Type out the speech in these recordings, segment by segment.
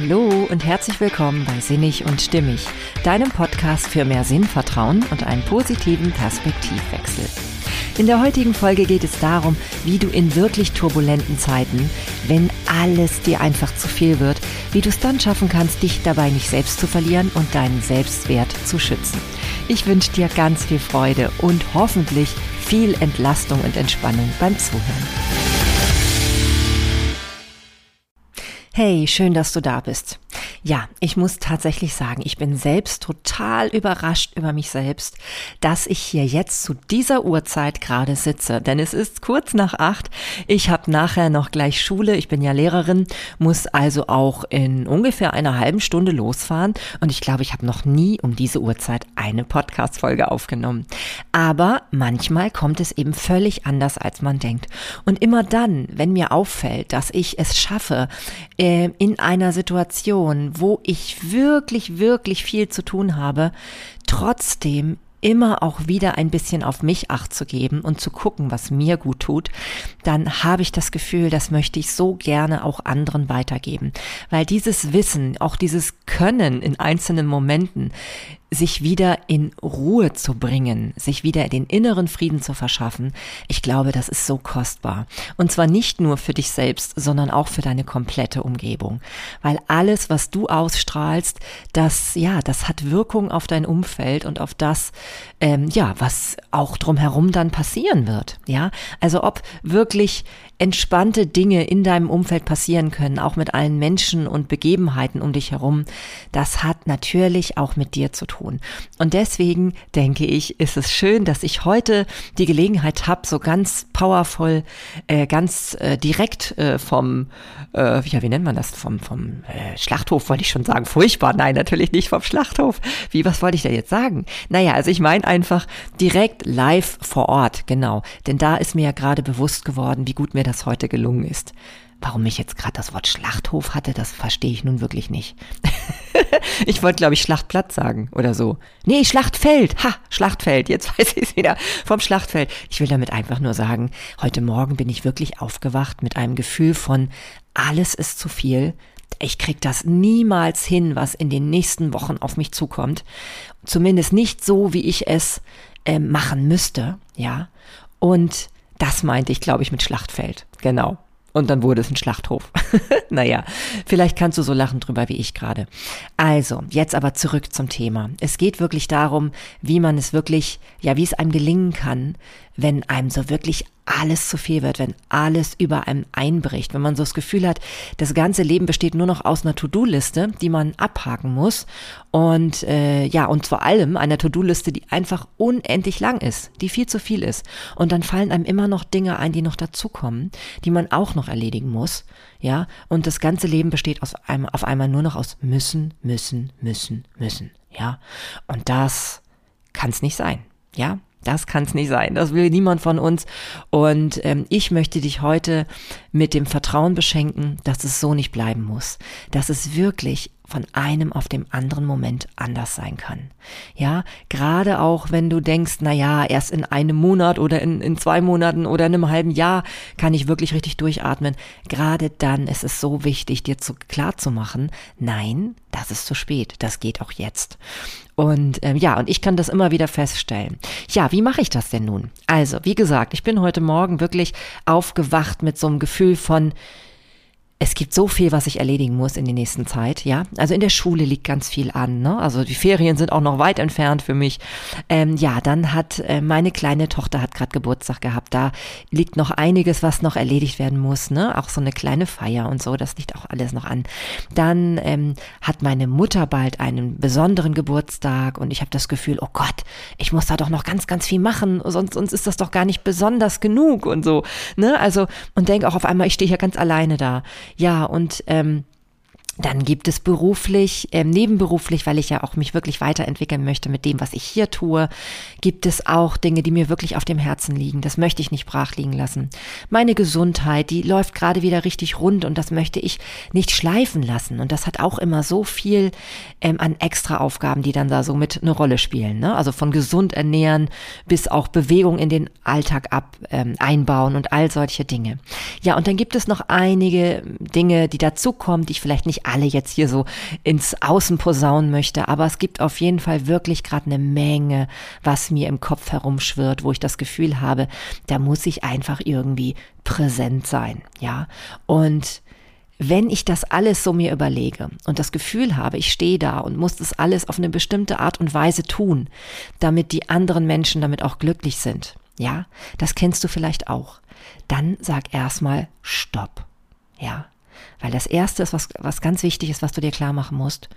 Hallo und herzlich willkommen bei Sinnig und Stimmig, deinem Podcast für mehr Sinnvertrauen und einen positiven Perspektivwechsel. In der heutigen Folge geht es darum, wie du in wirklich turbulenten Zeiten, wenn alles dir einfach zu viel wird, wie du es dann schaffen kannst, dich dabei nicht selbst zu verlieren und deinen Selbstwert zu schützen. Ich wünsche dir ganz viel Freude und hoffentlich viel Entlastung und Entspannung beim Zuhören. Hey, schön, dass du da bist. Ja, ich muss tatsächlich sagen, ich bin selbst total überrascht über mich selbst, dass ich hier jetzt zu dieser Uhrzeit gerade sitze. Denn es ist kurz nach acht. Ich habe nachher noch gleich Schule. Ich bin ja Lehrerin, muss also auch in ungefähr einer halben Stunde losfahren. Und ich glaube, ich habe noch nie um diese Uhrzeit eine Podcast-Folge aufgenommen. Aber manchmal kommt es eben völlig anders, als man denkt. Und immer dann, wenn mir auffällt, dass ich es schaffe, äh, in einer Situation, wo ich wirklich, wirklich viel zu tun habe, trotzdem immer auch wieder ein bisschen auf mich acht zu geben und zu gucken, was mir gut tut, dann habe ich das Gefühl, das möchte ich so gerne auch anderen weitergeben. Weil dieses Wissen, auch dieses Können in einzelnen Momenten, sich wieder in Ruhe zu bringen, sich wieder den inneren Frieden zu verschaffen, ich glaube, das ist so kostbar. Und zwar nicht nur für dich selbst, sondern auch für deine komplette Umgebung. Weil alles, was du ausstrahlst, das, ja, das hat Wirkung auf dein Umfeld und auf das, ähm, ja, was auch drumherum dann passieren wird. Ja, also ob wirklich entspannte Dinge in deinem Umfeld passieren können, auch mit allen Menschen und Begebenheiten um dich herum, das hat natürlich auch mit dir zu tun. Und deswegen denke ich, ist es schön, dass ich heute die Gelegenheit habe, so ganz powerful, äh, ganz äh, direkt äh, vom, äh, ja, wie nennt man das, vom, vom äh, Schlachthof wollte ich schon sagen, furchtbar, nein, natürlich nicht vom Schlachthof. Wie, was wollte ich da jetzt sagen? Naja, also ich meine einfach direkt live vor Ort, genau. Denn da ist mir ja gerade bewusst geworden, wie gut mir das das heute gelungen ist. Warum ich jetzt gerade das Wort Schlachthof hatte, das verstehe ich nun wirklich nicht. ich wollte, glaube ich, Schlachtplatz sagen oder so. Nee, Schlachtfeld. Ha, Schlachtfeld. Jetzt weiß ich es wieder. Vom Schlachtfeld. Ich will damit einfach nur sagen, heute Morgen bin ich wirklich aufgewacht mit einem Gefühl von, alles ist zu viel. Ich krieg das niemals hin, was in den nächsten Wochen auf mich zukommt. Zumindest nicht so, wie ich es äh, machen müsste, ja. Und das meinte ich, glaube ich, mit Schlachtfeld. Genau. Und dann wurde es ein Schlachthof. naja, vielleicht kannst du so lachen drüber wie ich gerade. Also, jetzt aber zurück zum Thema. Es geht wirklich darum, wie man es wirklich, ja, wie es einem gelingen kann, wenn einem so wirklich alles zu viel wird, wenn alles über einem einbricht, wenn man so das Gefühl hat, das ganze Leben besteht nur noch aus einer To-Do-Liste, die man abhaken muss und äh, ja und vor allem einer To-Do-Liste, die einfach unendlich lang ist, die viel zu viel ist. Und dann fallen einem immer noch Dinge ein, die noch dazukommen, die man auch noch erledigen muss, ja. Und das ganze Leben besteht aus einem, auf einmal nur noch aus müssen, müssen, müssen, müssen, ja. Und das kann es nicht sein, ja das kann es nicht sein. Das will niemand von uns. Und ähm, ich möchte dich heute mit dem Vertrauen beschenken, dass es so nicht bleiben muss. Dass es wirklich von einem auf dem anderen Moment anders sein kann. Ja, gerade auch wenn du denkst, na ja, erst in einem Monat oder in, in zwei Monaten oder in einem halben Jahr kann ich wirklich richtig durchatmen. Gerade dann ist es so wichtig, dir zu, klar zu machen, nein, das ist zu spät. Das geht auch jetzt. Und ähm, ja, und ich kann das immer wieder feststellen. Ja, wie mache ich das denn nun? Also, wie gesagt, ich bin heute Morgen wirklich aufgewacht mit so einem Gefühl von, es gibt so viel, was ich erledigen muss in der nächsten Zeit, ja. Also in der Schule liegt ganz viel an, ne? Also die Ferien sind auch noch weit entfernt für mich. Ähm, ja, dann hat äh, meine kleine Tochter hat gerade Geburtstag gehabt. Da liegt noch einiges, was noch erledigt werden muss, ne? Auch so eine kleine Feier und so, das liegt auch alles noch an. Dann ähm, hat meine Mutter bald einen besonderen Geburtstag und ich habe das Gefühl, oh Gott, ich muss da doch noch ganz, ganz viel machen, sonst, sonst ist das doch gar nicht besonders genug und so, ne? Also und denke auch auf einmal, ich stehe hier ganz alleine da. Ja, und ähm, dann gibt es beruflich, äh, nebenberuflich, weil ich ja auch mich wirklich weiterentwickeln möchte mit dem, was ich hier tue, gibt es auch Dinge, die mir wirklich auf dem Herzen liegen. Das möchte ich nicht brach liegen lassen. Meine Gesundheit, die läuft gerade wieder richtig rund und das möchte ich nicht schleifen lassen. Und das hat auch immer so viel ähm, an extra Aufgaben, die dann da so mit eine Rolle spielen. Ne? Also von gesund ernähren bis auch Bewegung in den Alltag ab ähm, einbauen und all solche Dinge. Ja, und dann gibt es noch einige Dinge, die dazukommen, die ich vielleicht nicht alle jetzt hier so ins Außen posaunen möchte, aber es gibt auf jeden Fall wirklich gerade eine Menge, was mir im Kopf herumschwirrt, wo ich das Gefühl habe, da muss ich einfach irgendwie präsent sein, ja. Und wenn ich das alles so mir überlege und das Gefühl habe, ich stehe da und muss das alles auf eine bestimmte Art und Weise tun, damit die anderen Menschen damit auch glücklich sind, ja, das kennst du vielleicht auch, dann sag erstmal Stopp, ja, weil das erste ist, was, was ganz wichtig ist, was du dir klar machen musst,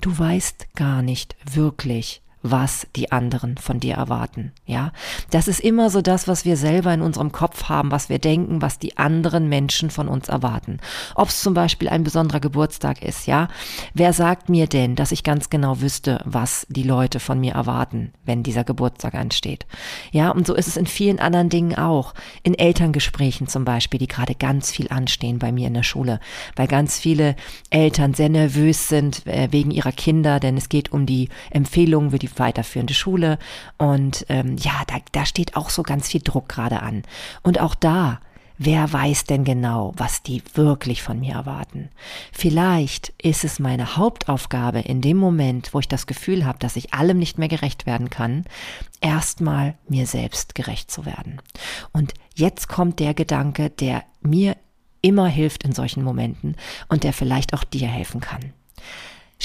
du weißt gar nicht wirklich, was die anderen von dir erwarten. Ja, das ist immer so das, was wir selber in unserem Kopf haben, was wir denken, was die anderen Menschen von uns erwarten. Ob es zum Beispiel ein besonderer Geburtstag ist, ja. Wer sagt mir denn, dass ich ganz genau wüsste, was die Leute von mir erwarten, wenn dieser Geburtstag ansteht? Ja, und so ist es in vielen anderen Dingen auch. In Elterngesprächen zum Beispiel, die gerade ganz viel anstehen bei mir in der Schule, weil ganz viele Eltern sehr nervös sind äh, wegen ihrer Kinder, denn es geht um die Empfehlungen für die weiterführende Schule. Und ähm, ja, da, da steht auch so ganz viel Druck gerade an. Und auch da, wer weiß denn genau, was die wirklich von mir erwarten? Vielleicht ist es meine Hauptaufgabe in dem Moment, wo ich das Gefühl habe, dass ich allem nicht mehr gerecht werden kann, erstmal mir selbst gerecht zu werden. Und jetzt kommt der Gedanke, der mir immer hilft in solchen Momenten und der vielleicht auch dir helfen kann.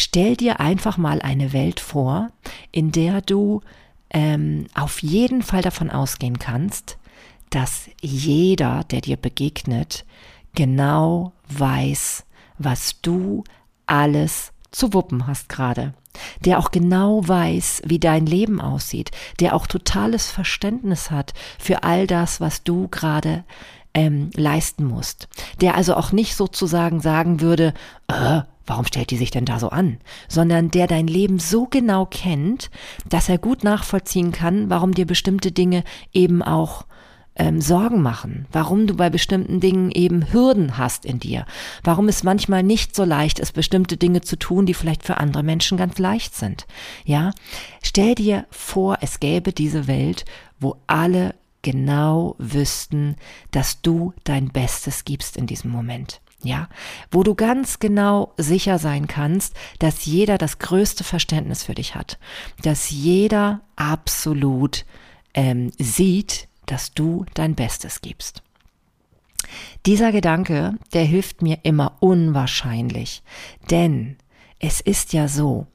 Stell dir einfach mal eine Welt vor, in der du ähm, auf jeden Fall davon ausgehen kannst, dass jeder, der dir begegnet, genau weiß, was du alles zu wuppen hast gerade. Der auch genau weiß, wie dein Leben aussieht, der auch totales Verständnis hat für all das, was du gerade ähm, leisten musst. Der also auch nicht sozusagen sagen würde, äh, warum stellt die sich denn da so an? Sondern der dein Leben so genau kennt, dass er gut nachvollziehen kann, warum dir bestimmte Dinge eben auch ähm, Sorgen machen, warum du bei bestimmten Dingen eben Hürden hast in dir, warum es manchmal nicht so leicht ist, bestimmte Dinge zu tun, die vielleicht für andere Menschen ganz leicht sind. Ja, stell dir vor, es gäbe diese Welt, wo alle genau wüssten, dass du dein Bestes gibst in diesem Moment ja, wo du ganz genau sicher sein kannst, dass jeder das größte Verständnis für dich hat, dass jeder absolut ähm, sieht, dass du dein Bestes gibst. Dieser Gedanke, der hilft mir immer unwahrscheinlich, denn es ist ja so,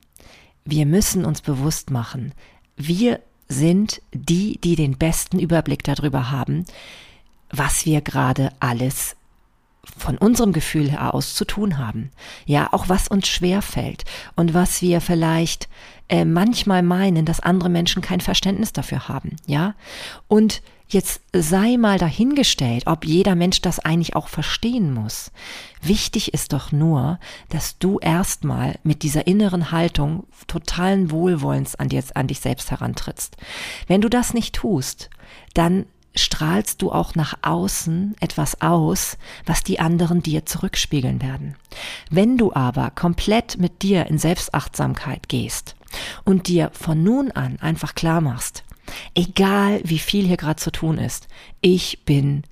wir müssen uns bewusst machen, wir sind die, die den besten Überblick darüber haben, was wir gerade alles von unserem Gefühl aus zu tun haben. Ja, auch was uns schwer fällt und was wir vielleicht äh, manchmal meinen, dass andere Menschen kein Verständnis dafür haben. Ja, und jetzt sei mal dahingestellt, ob jeder Mensch das eigentlich auch verstehen muss. Wichtig ist doch nur, dass du erstmal mit dieser inneren Haltung totalen Wohlwollens an, dir, an dich selbst herantrittst. Wenn du das nicht tust, dann strahlst du auch nach außen etwas aus, was die anderen dir zurückspiegeln werden. Wenn du aber komplett mit dir in Selbstachtsamkeit gehst und dir von nun an einfach klar machst, egal wie viel hier gerade zu tun ist, ich bin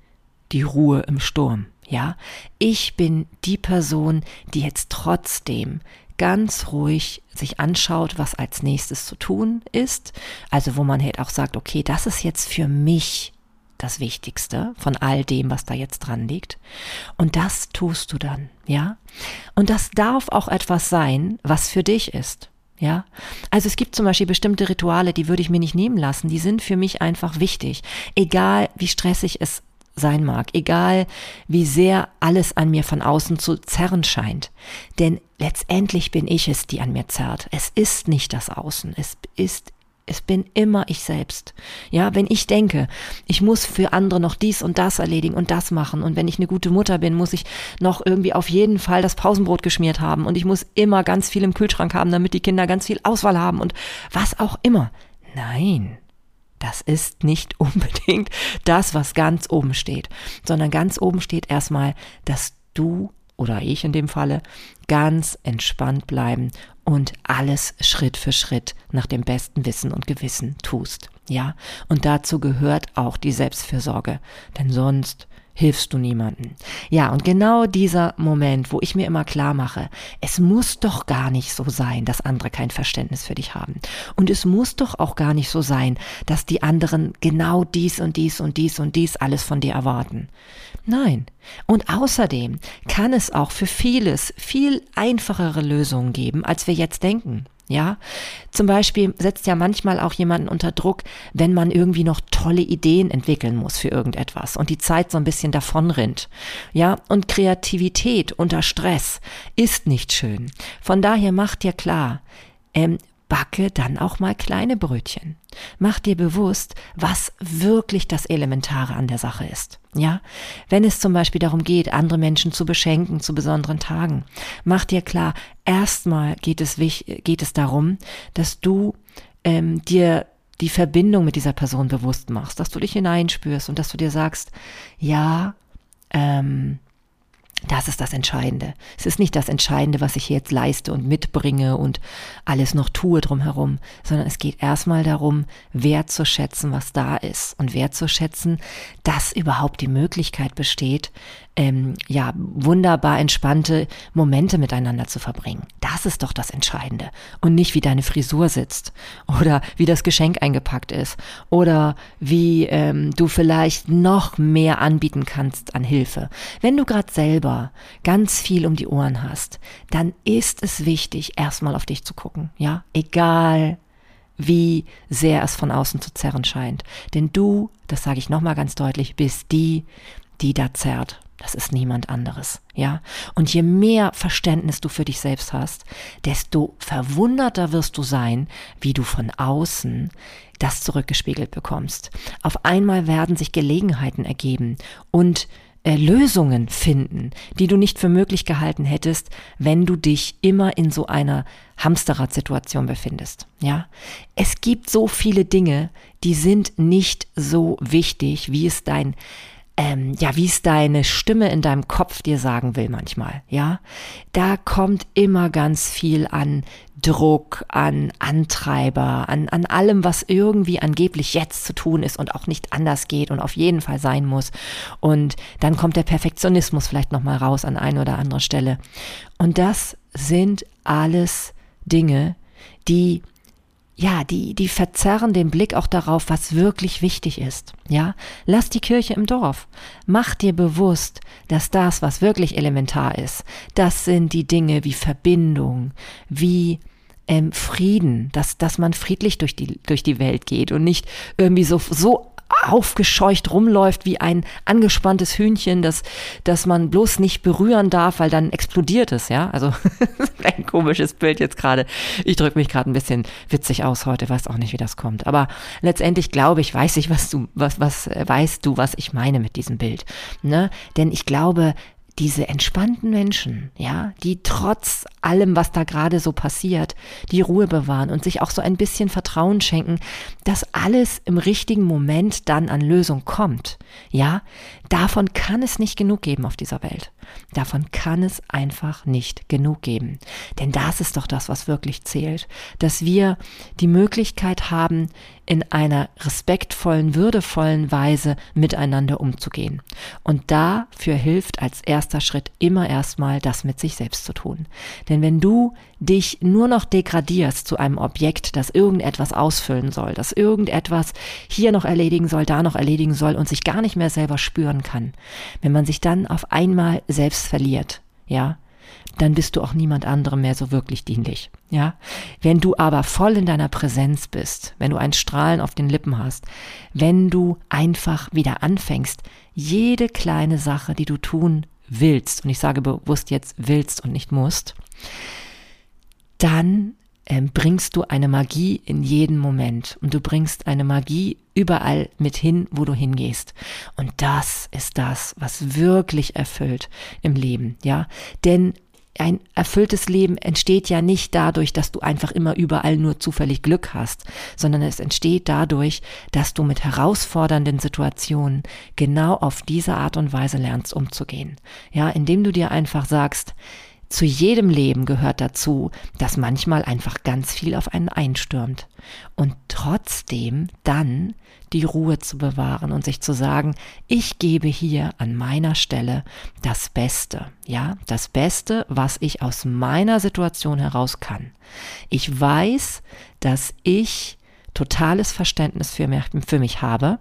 die Ruhe im Sturm. Ja, ich bin die Person, die jetzt trotzdem ganz ruhig sich anschaut, was als nächstes zu tun ist. Also wo man halt auch sagt, okay, das ist jetzt für mich das Wichtigste von all dem, was da jetzt dran liegt. Und das tust du dann, ja? Und das darf auch etwas sein, was für dich ist. Ja, also es gibt zum Beispiel bestimmte Rituale, die würde ich mir nicht nehmen lassen. Die sind für mich einfach wichtig. Egal wie stressig es sein mag, egal wie sehr alles an mir von außen zu zerren scheint. Denn letztendlich bin ich es, die an mir zerrt. Es ist nicht das Außen, es ist es bin immer ich selbst. Ja, wenn ich denke, ich muss für andere noch dies und das erledigen und das machen und wenn ich eine gute Mutter bin, muss ich noch irgendwie auf jeden Fall das Pausenbrot geschmiert haben und ich muss immer ganz viel im Kühlschrank haben, damit die Kinder ganz viel Auswahl haben und was auch immer. Nein. Das ist nicht unbedingt das, was ganz oben steht, sondern ganz oben steht erstmal, dass du oder ich in dem Falle ganz entspannt bleiben und alles Schritt für Schritt nach dem besten Wissen und Gewissen tust. Ja, und dazu gehört auch die Selbstfürsorge, denn sonst hilfst du niemanden. Ja, und genau dieser Moment, wo ich mir immer klar mache, es muss doch gar nicht so sein, dass andere kein Verständnis für dich haben. Und es muss doch auch gar nicht so sein, dass die anderen genau dies und dies und dies und dies alles von dir erwarten. Nein. Und außerdem kann es auch für vieles viel einfachere Lösungen geben, als wir jetzt denken. Ja, zum Beispiel setzt ja manchmal auch jemanden unter Druck, wenn man irgendwie noch tolle Ideen entwickeln muss für irgendetwas und die Zeit so ein bisschen davonrinnt. Ja, und Kreativität unter Stress ist nicht schön. Von daher macht dir klar, ähm, backe dann auch mal kleine Brötchen. Mach dir bewusst, was wirklich das Elementare an der Sache ist. Ja, wenn es zum Beispiel darum geht, andere Menschen zu beschenken zu besonderen Tagen, mach dir klar, erstmal geht es, geht es darum, dass du ähm, dir die Verbindung mit dieser Person bewusst machst, dass du dich hineinspürst und dass du dir sagst, ja, ähm, das ist das Entscheidende. Es ist nicht das Entscheidende, was ich jetzt leiste und mitbringe und alles noch tue drumherum, sondern es geht erstmal darum, wertzuschätzen, was da ist und wertzuschätzen, dass überhaupt die Möglichkeit besteht, ähm, ja, wunderbar entspannte Momente miteinander zu verbringen. Das ist doch das Entscheidende. Und nicht, wie deine Frisur sitzt oder wie das Geschenk eingepackt ist oder wie ähm, du vielleicht noch mehr anbieten kannst an Hilfe. Wenn du gerade selber ganz viel um die Ohren hast, dann ist es wichtig, erstmal auf dich zu gucken. Ja, egal wie sehr es von außen zu zerren scheint. Denn du, das sage ich nochmal ganz deutlich, bist die, die da zerrt. Das ist niemand anderes, ja? Und je mehr Verständnis du für dich selbst hast, desto verwunderter wirst du sein, wie du von außen das zurückgespiegelt bekommst. Auf einmal werden sich Gelegenheiten ergeben und äh, Lösungen finden, die du nicht für möglich gehalten hättest, wenn du dich immer in so einer Hamsterrad-Situation befindest. Ja, es gibt so viele Dinge, die sind nicht so wichtig, wie es dein ähm, ja, wie es deine Stimme in deinem Kopf dir sagen will manchmal, ja, da kommt immer ganz viel an Druck, an Antreiber, an, an allem, was irgendwie angeblich jetzt zu tun ist und auch nicht anders geht und auf jeden Fall sein muss. Und dann kommt der Perfektionismus vielleicht nochmal raus an eine oder andere Stelle. Und das sind alles Dinge, die ja, die, die verzerren den Blick auch darauf, was wirklich wichtig ist. Ja, lass die Kirche im Dorf. Mach dir bewusst, dass das, was wirklich elementar ist, das sind die Dinge wie Verbindung, wie ähm, Frieden, dass, dass man friedlich durch die, durch die Welt geht und nicht irgendwie so, so aufgescheucht rumläuft wie ein angespanntes Hühnchen, das, das man bloß nicht berühren darf, weil dann explodiert es, ja. Also ein komisches Bild jetzt gerade. Ich drücke mich gerade ein bisschen witzig aus heute, weiß auch nicht, wie das kommt. Aber letztendlich glaube ich, weiß ich, was du, was, was weißt du, was ich meine mit diesem Bild. Ne? Denn ich glaube, diese entspannten Menschen, ja, die trotz allem, was da gerade so passiert, die Ruhe bewahren und sich auch so ein bisschen Vertrauen schenken, dass alles im richtigen Moment dann an Lösung kommt, ja, davon kann es nicht genug geben auf dieser Welt. Davon kann es einfach nicht genug geben. Denn das ist doch das, was wirklich zählt, dass wir die Möglichkeit haben, in einer respektvollen, würdevollen Weise miteinander umzugehen. Und dafür hilft als erster Schritt immer erstmal das mit sich selbst zu tun. Denn wenn du dich nur noch degradierst zu einem Objekt, das irgendetwas ausfüllen soll, das irgendetwas hier noch erledigen soll, da noch erledigen soll und sich gar nicht mehr selber spüren kann, wenn man sich dann auf einmal selbst verliert, ja, dann bist du auch niemand anderem mehr so wirklich dienlich. Ja, wenn du aber voll in deiner Präsenz bist, wenn du ein Strahlen auf den Lippen hast, wenn du einfach wieder anfängst, jede kleine Sache, die du tun willst, und ich sage bewusst jetzt willst und nicht musst, dann ähm, bringst du eine Magie in jeden Moment und du bringst eine Magie überall mit hin, wo du hingehst. Und das ist das, was wirklich erfüllt im Leben, ja? Denn ein erfülltes Leben entsteht ja nicht dadurch, dass du einfach immer überall nur zufällig Glück hast, sondern es entsteht dadurch, dass du mit herausfordernden Situationen genau auf diese Art und Weise lernst umzugehen. Ja, indem du dir einfach sagst, zu jedem Leben gehört dazu, dass manchmal einfach ganz viel auf einen einstürmt. Und trotzdem dann die Ruhe zu bewahren und sich zu sagen, ich gebe hier an meiner Stelle das Beste, ja, das Beste, was ich aus meiner Situation heraus kann. Ich weiß, dass ich totales Verständnis für mich, für mich habe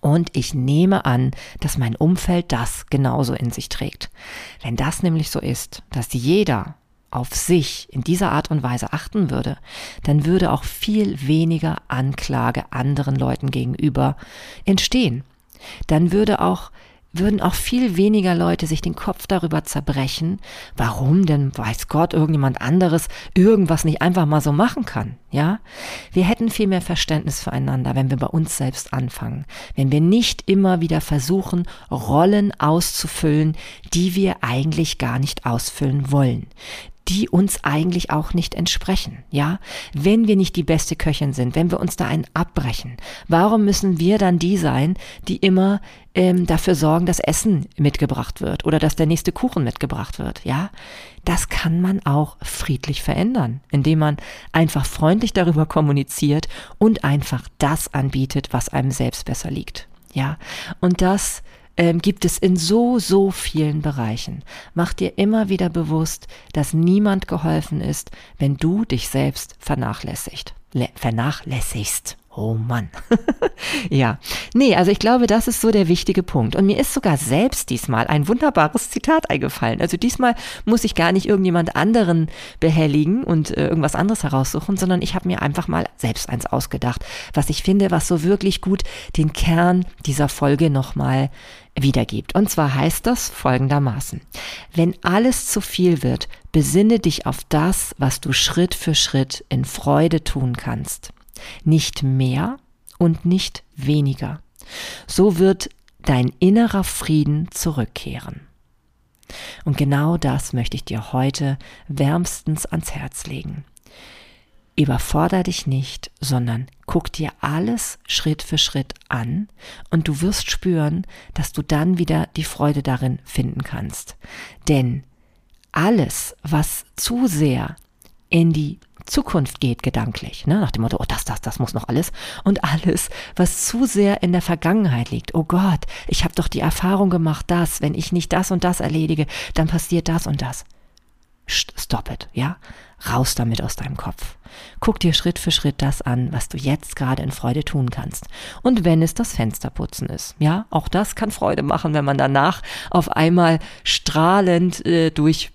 und ich nehme an, dass mein Umfeld das genauso in sich trägt. Wenn das nämlich so ist, dass jeder auf sich in dieser Art und Weise achten würde, dann würde auch viel weniger Anklage anderen Leuten gegenüber entstehen. Dann würde auch würden auch viel weniger Leute sich den Kopf darüber zerbrechen, warum denn, weiß Gott, irgendjemand anderes irgendwas nicht einfach mal so machen kann, ja? Wir hätten viel mehr Verständnis füreinander, wenn wir bei uns selbst anfangen, wenn wir nicht immer wieder versuchen, Rollen auszufüllen, die wir eigentlich gar nicht ausfüllen wollen die uns eigentlich auch nicht entsprechen, ja? Wenn wir nicht die beste Köchin sind, wenn wir uns da einen abbrechen, warum müssen wir dann die sein, die immer ähm, dafür sorgen, dass Essen mitgebracht wird oder dass der nächste Kuchen mitgebracht wird, ja? Das kann man auch friedlich verändern, indem man einfach freundlich darüber kommuniziert und einfach das anbietet, was einem selbst besser liegt, ja? Und das ähm, gibt es in so, so vielen Bereichen. Mach dir immer wieder bewusst, dass niemand geholfen ist, wenn du dich selbst vernachlässigt. Le vernachlässigst. Oh Mann. ja. Nee, also ich glaube, das ist so der wichtige Punkt. Und mir ist sogar selbst diesmal ein wunderbares Zitat eingefallen. Also diesmal muss ich gar nicht irgendjemand anderen behelligen und äh, irgendwas anderes heraussuchen, sondern ich habe mir einfach mal selbst eins ausgedacht, was ich finde, was so wirklich gut den Kern dieser Folge nochmal wiedergibt. Und zwar heißt das folgendermaßen. Wenn alles zu viel wird, besinne dich auf das, was du Schritt für Schritt in Freude tun kannst. Nicht mehr und nicht weniger. So wird dein innerer Frieden zurückkehren. Und genau das möchte ich dir heute wärmstens ans Herz legen. Überforder dich nicht, sondern guck dir alles Schritt für Schritt an und du wirst spüren, dass du dann wieder die Freude darin finden kannst. Denn alles, was zu sehr in die Zukunft geht, gedanklich, ne? nach dem Motto, oh, das, das, das muss noch alles. Und alles, was zu sehr in der Vergangenheit liegt. Oh Gott, ich habe doch die Erfahrung gemacht, dass, wenn ich nicht das und das erledige, dann passiert das und das. Stop it, ja? Raus damit aus deinem Kopf. Guck dir Schritt für Schritt das an, was du jetzt gerade in Freude tun kannst. Und wenn es das Fensterputzen ist, ja, auch das kann Freude machen, wenn man danach auf einmal strahlend äh, durch,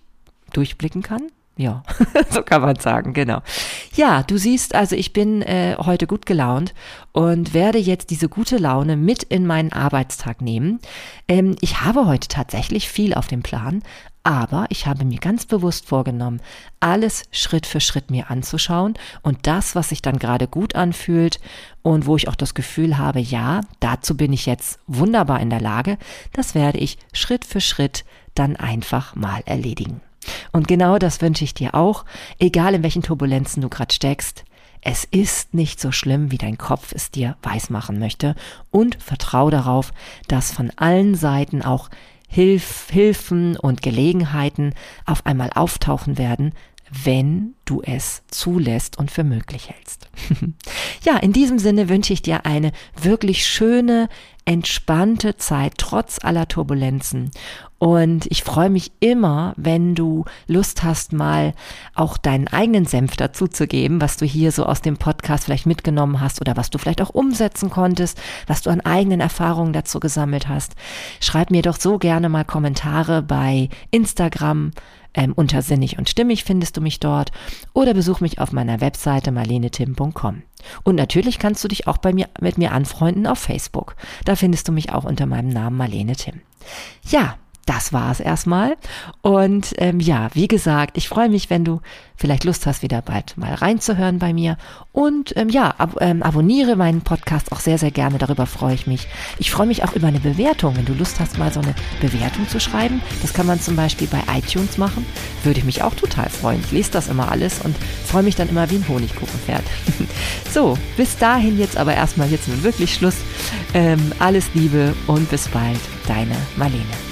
durchblicken kann. Ja, so kann man sagen, genau. Ja, du siehst, also ich bin äh, heute gut gelaunt und werde jetzt diese gute Laune mit in meinen Arbeitstag nehmen. Ähm, ich habe heute tatsächlich viel auf dem Plan, aber ich habe mir ganz bewusst vorgenommen, alles Schritt für Schritt mir anzuschauen und das, was sich dann gerade gut anfühlt und wo ich auch das Gefühl habe, ja, dazu bin ich jetzt wunderbar in der Lage, das werde ich Schritt für Schritt dann einfach mal erledigen. Und genau das wünsche ich dir auch, egal in welchen Turbulenzen du gerade steckst. Es ist nicht so schlimm, wie dein Kopf es dir weismachen möchte und vertrau darauf, dass von allen Seiten auch Hilf, Hilfen und Gelegenheiten auf einmal auftauchen werden, wenn du es zulässt und für möglich hältst. ja, in diesem Sinne wünsche ich dir eine wirklich schöne, entspannte Zeit trotz aller Turbulenzen. Und ich freue mich immer, wenn du Lust hast, mal auch deinen eigenen Senf dazu zu geben, was du hier so aus dem Podcast vielleicht mitgenommen hast oder was du vielleicht auch umsetzen konntest, was du an eigenen Erfahrungen dazu gesammelt hast. Schreib mir doch so gerne mal Kommentare bei Instagram, ähm, unter Sinnig und Stimmig findest du mich dort oder besuch mich auf meiner Webseite marlenetim.com. Und natürlich kannst du dich auch bei mir, mit mir anfreunden auf Facebook. Da findest du mich auch unter meinem Namen Marlene Tim. Ja, das war es erstmal. Und ähm, ja, wie gesagt, ich freue mich, wenn du vielleicht Lust hast, wieder bald mal reinzuhören bei mir. Und ähm, ja, ab, ähm, abonniere meinen Podcast auch sehr, sehr gerne. Darüber freue ich mich. Ich freue mich auch über eine Bewertung. Wenn du Lust hast, mal so eine Bewertung zu schreiben, das kann man zum Beispiel bei iTunes machen. Würde ich mich auch total freuen. Ich lese das immer alles und freue mich dann immer wie ein Honigkuchenpferd. so, bis dahin jetzt aber erstmal jetzt nun wirklich Schluss. Ähm, alles Liebe und bis bald. Deine Marlene.